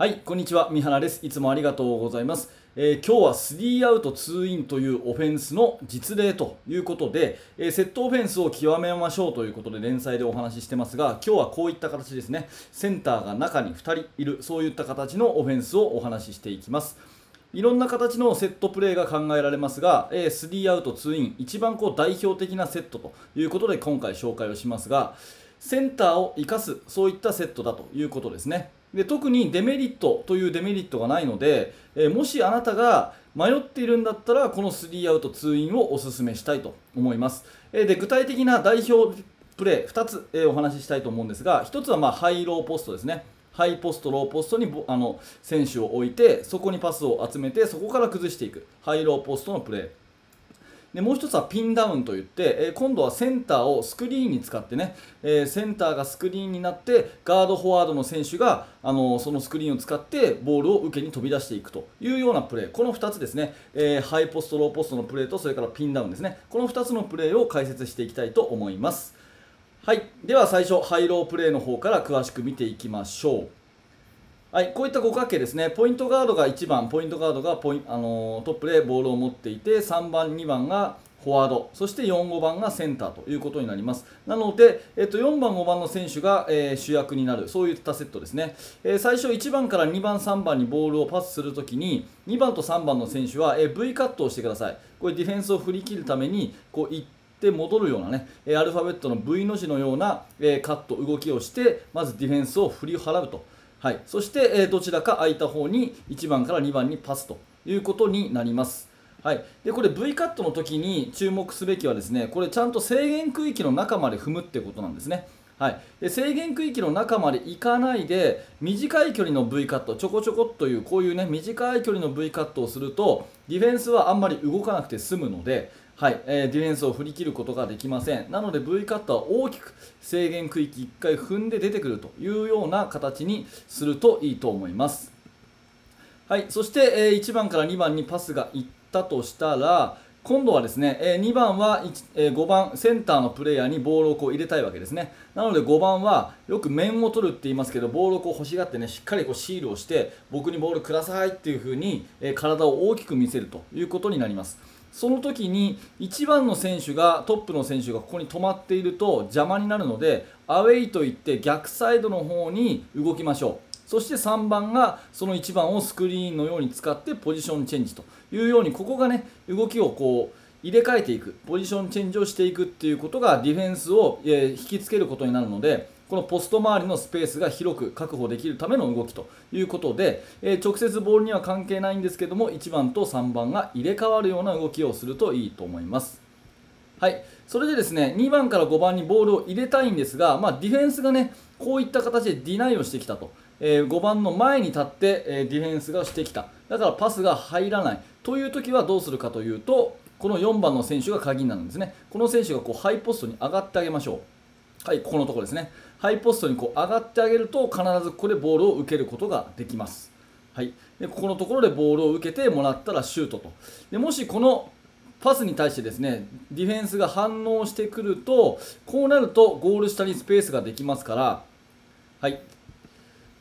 はい、こんにちは。三原です。いつもありがとうございます。えー今日は3アウト2インというオフェンスの実例ということで、えーセットオフェンスを極めましょうということで連載でお話ししてますが、今日はこういった形ですね。センターが中に2人いる、そういった形のオフェンスをお話ししていきます。いろんな形のセットプレーが考えられますが、えー3アウト2イン、一番こう代表的なセットということで今回紹介をしますが、センターを生かす、そういったセットだということですね。で特にデメリットというデメリットがないので、えーもしあなたが迷っているんだったら、この3アウト2インをお勧めしたいと思います。えーで具体的な代表プレー2つ、えーお話ししたいと思うんですが、1つはまあハイローポストですね。ハイポスト、ローポストにあの選手を置いて、そこにパスを集めて、そこから崩していく、ハイローポストのプレー。でもう一つはピンダウンといって、え今度はセンターをスクリーンに使ってね、えセンターがスクリーンになってガードフォワードの選手があのそのスクリーンを使ってボールを受けに飛び出していくというようなプレー。この2つですね、えハイポストローポストのプレーとそれからピンダウンですね。この2つのプレーを解説していきたいと思います。はい。では最初ハイロープレーの方から詳しく見ていきましょう。はい、こういった五角形ですね、ポイントガードが1番、ポイントガードがポイあのトップでボールを持っていて、3番、2番がフォワード、そして4、5番がセンターということになります。なので、えっと、4番、5番の選手が、えー主役になる、そういったセットですね。えー最初、1番から2番、3番にボールをパスするときに、2番と3番の選手は、えー V カットをしてください。これ、ディフェンスを振り切るために、こう、行って戻るようなね、えアルファベットの V の字のような、えカット、動きをして、まずディフェンスを振り払うと。はい、そして、えーどちらか空いた方に1番から2番にパスということになります。はい、でこれ V カットの時に注目すべきはですねこれちゃんと制限区域の中まで踏むってことなんですね。はい、で制限区域の中まで行かないで短い距離の V カットちょこちょこっというこういうね短い距離の V カットをするとディフェンスはあんまり動かなくて済むので、はいえーディフェンスを振り切ることができません。なので V カットは大きく制限区域1回踏んで出てくるというような形にするといいと思います。はい、そして、えー1番から2番にパスがいったとしたら今度はですね、え2番は、え5番センターのプレイヤーにボールをこう入れたいわけですね。なので5番はよく面を取るって言いますけどボールをこう欲しがってねしっかりこうシールをして僕にボールくださいっていう風に、え体を大きく見せるということになります。その時に1番の選手がトップの選手がここに止まっていると邪魔になるのでアウェイといって逆サイドの方に動きましょう。そして3番がその1番をスクリーンのように使ってポジションチェンジというようにここがね動きをこう入れ替えていくポジションチェンジをしていくっていうことがディフェンスを、引きつけることになるのでこのポスト周りのスペースが広く確保できるための動きということで、えー直接ボールには関係ないんですけども1番と3番が入れ替わるような動きをするといいと思います。はい、それでですね2番から5番にボールを入れたいんですが、まあ、ディフェンスがねこういった形でディナイをしてきたと、えー5番の前に立って、えディフェンスがしてきた。だからパスが入らない。という時はどうするかというとこの4番の選手が鍵になるんですね。この選手がこうハイポストに上がってあげましょう。はいここのところですね。ハイポストにこう上がってあげると必ずここでボールを受けることができます。はい、でここのところでボールを受けてもらったらシュートと。でもしこのパスに対してですねディフェンスが反応してくるとこうなるとゴール下にスペースができますから、はい、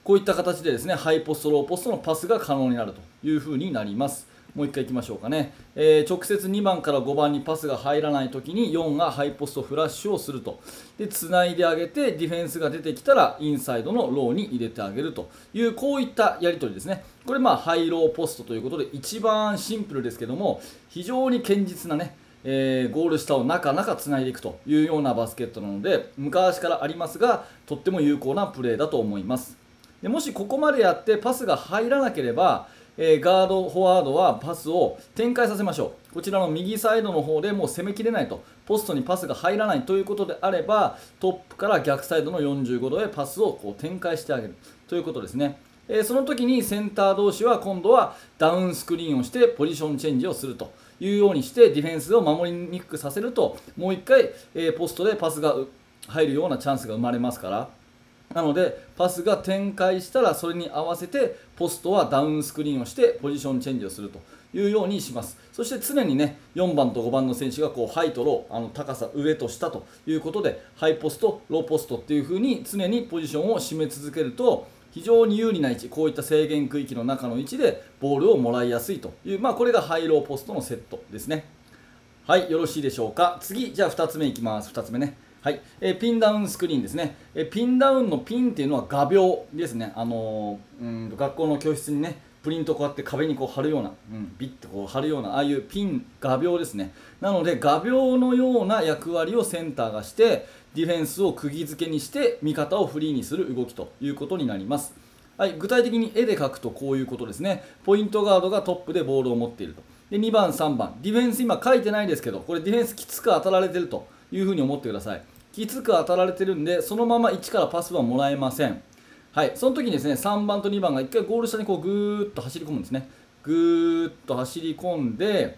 こういった形でですねハイポスト、ローポストのパスが可能になるというふうになります。もう一回いきましょうかね、えー直接2番から5番にパスが入らないときに4がハイポストフラッシュをすると。で繋いであげてディフェンスが出てきたらインサイドのローに入れてあげると。いうこういったやり取りですね。これまあハイローポストということで一番シンプルですけども非常に堅実なねえーゴール下を中々つないでいくというようなバスケットなので昔からありますがとっても有効なプレーだと思います。でもしここまでやってパスが入らなければ、えーガード、フォワードはパスを展開させましょう。こちらの右サイドの方でもう攻めきれないと。ポストにパスが入らないということであればトップから逆サイドの45度へパスをこう展開してあげるということですね。えーその時にセンター同士は今度はダウンスクリーンをしてポジションチェンジをするというようにしてディフェンスを守りにくくさせるともう1回、えーポストでパスが入るようなチャンスが生まれますから。なのでパスが展開したらそれに合わせてポストはダウンスクリーンをしてポジションチェンジをするというようにします。そして常にね4番と5番の選手がこうハイとローあの高さ上と下ということでハイポストローポストっていう風に常にポジションを占め続けると非常に有利な位置こういった制限区域の中の位置でボールをもらいやすいという、まあ、これがハイローポストのセットですね。はいよろしいでしょうか。次じゃあ2つ目いきます。2つ目ね。はい、えー、ピンダウンスクリーンですね、えー、ピンダウンのピンっていうのは画鋲ですね、あのー、うん学校の教室にねプリントこうやって壁にこう貼るような、うん、ビッとこう貼るようなああいうピン画鋲ですね。なので画鋲のような役割をセンターがしてディフェンスを釘付けにして味方をフリーにする動きということになります。はい、具体的に絵で描くとこういうことですね。ポイントガードがトップでボールを持っていると。で2番3番。ディフェンス今書いてないですけどこれディフェンスきつく当たられてると。いうふうに思ってください。きつく当たられてるんでそのまま1からパスはもらえません。はい、その時にですね3番と2番が1回ゴール下にこうぐーっと走り込むんですね。ぐーっと走り込んで、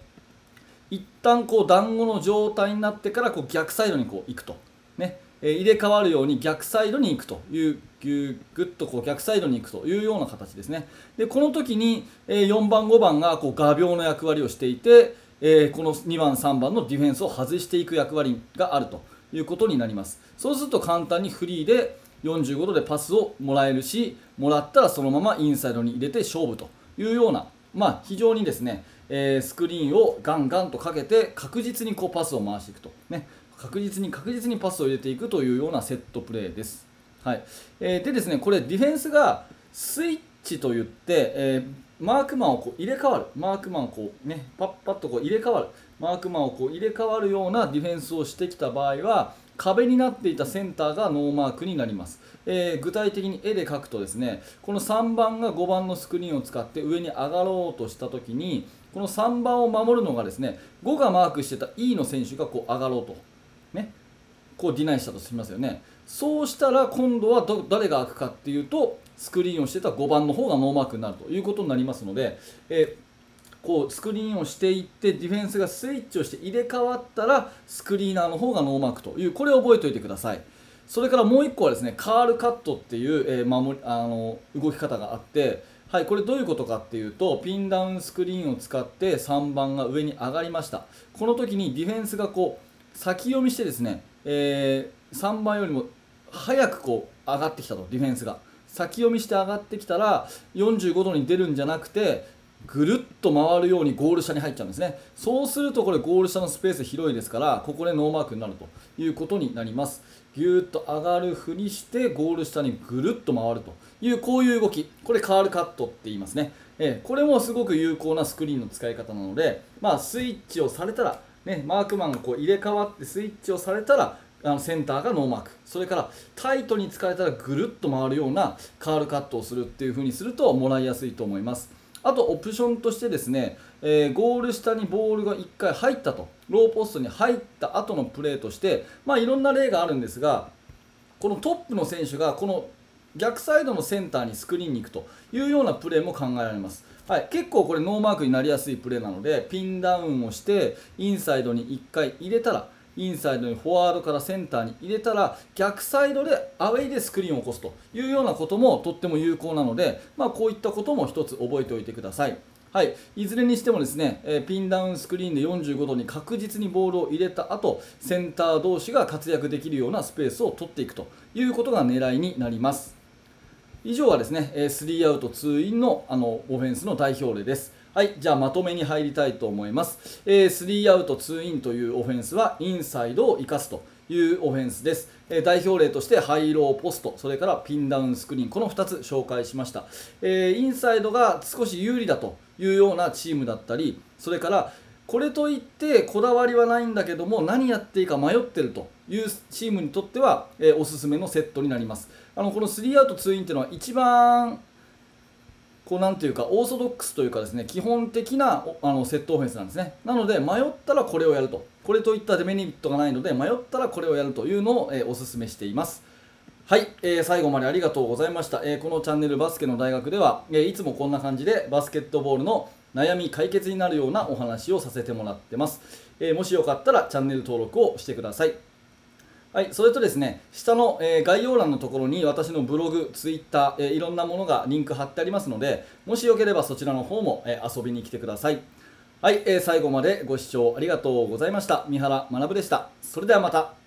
一旦こう団子の状態になってからこう逆サイドにこう行くと、ね。えー、入れ替わるように逆サイドに行くと。いうぐぐっとこう逆サイドに行くと。いうような形ですね。でこの時に、えー、4番、5番がこう画鋲の役割をしていて、えー、この2番、3番のディフェンスを外していく役割があるということになります。そうすると簡単にフリーで45度でパスをもらえるしもらったらそのままインサイドに入れて勝負というような、まあ、非常にですね、えー、スクリーンをガンガンとかけて確実にこうパスを回していくと、ね、確実に確実にパスを入れていくというようなセットプレーです。はいえー、でですねこれディフェンスがスイッチといって、えー、マークマンをこう入れ替わる。マークマンをこう、ね、パッパッとこう入れ替わる。マークマンをこう入れ替わるようなディフェンスをしてきた場合は壁になっていたセンターがノーマークになります、えー、具体的に絵で描くとですねこの3番が5番のスクリーンを使って上に上がろうとした時にこの3番を守るのがですね5がマークしてた E の選手がこう上がろうと、ね、こうディナイしたとしますよね。そうしたら今度は誰が空くかっていうとスクリーンをしてた5番の方がノーマークになるということになりますので、えーこうスクリーンをしていってディフェンスがスイッチをして入れ替わったらスクリーナーの方がノーマークというこれを覚えておいてください。それからもう1個はですねカールカットっていう、えー、守りあの動き方があってはい、これどういうことかっていうとピンダウンスクリーンを使って3番が上に上がりました。この時にディフェンスがこう先読みしてですね、えー、3番よりも早くこう上がってきたとディフェンスが。先読みして上がってきたら45度に出るんじゃなくてぐるっと回るようにゴール下に入っちゃうんですね。そうするとこれゴール下のスペース広いですからここでノーマークになるということになります。ぎゅーっと上がるふりしてゴール下にぐるっと回るというこういう動き。これカールカットって言いますね、えー、これもすごく有効なスクリーンの使い方なので、まあ、スイッチをされたら、ね、マークマンがこう入れ替わってスイッチをされたらあのセンターがノーマーク。それからタイトに使えたらぐるっと回るようなカールカットをするっていう風にするともらいやすいと思います。あとオプションとしてですね、えー、ゴール下にボールが1回入ったと。ローポストに入った後のプレーとして、まあ、いろんな例があるんですがこのトップの選手がこの逆サイドのセンターにスクリーンに行くというようなプレーも考えられます。はい、結構これノーマークになりやすいプレーなのでピンダウンをしてインサイドに1回入れたらインサイドにフォワードからセンターに入れたら逆サイドでアウェイでスクリーンを起こすというようなこともとっても有効なので、まあ、こういったことも1つ覚えておいてください。はい、いずれにしてもですね、えピンダウンスクリーンで45度に確実にボールを入れた後センター同士が活躍できるようなスペースを取っていくということが狙いになります。以上はですねえ、3アウト2インのあのオフェンスの代表例です。はい、じゃあまとめに入りたいと思います。えー、3アウト2インというオフェンスはインサイドを生かすというオフェンスです。え、代表例としてハイローポスト、それからピンダウンスクリーン、この2つ紹介しました。えー、インサイドが少し有利だというようなチームだったり、それからこれといってこだわりはないんだけども何やっていいか迷ってるというチームにとっては、えー、おすすめのセットになります。あのこの3アウト2インというのは一番こうなんていうかオーソドックスというかですね基本的なあのセットオフェンスなんですね。なので迷ったらこれをやると。これといったデメリットがないので迷ったらこれをやるというのを、えー、お勧めしています。はい、えー、最後までありがとうございました、えー、このチャンネルバスケの大学では、え、いつもこんな感じでバスケットボールの悩み解決になるようなお話をさせてもらってます、えもしよかったらチャンネル登録をしてください。はい、それとですね、下の、えー、概要欄のところに私のブログ、ツイッター、えー、いろんなものがリンク貼ってありますので、もしよければそちらの方も、えー、遊びに来てください。はい、え最後までご視聴ありがとうございました。三原学でした。それではまた。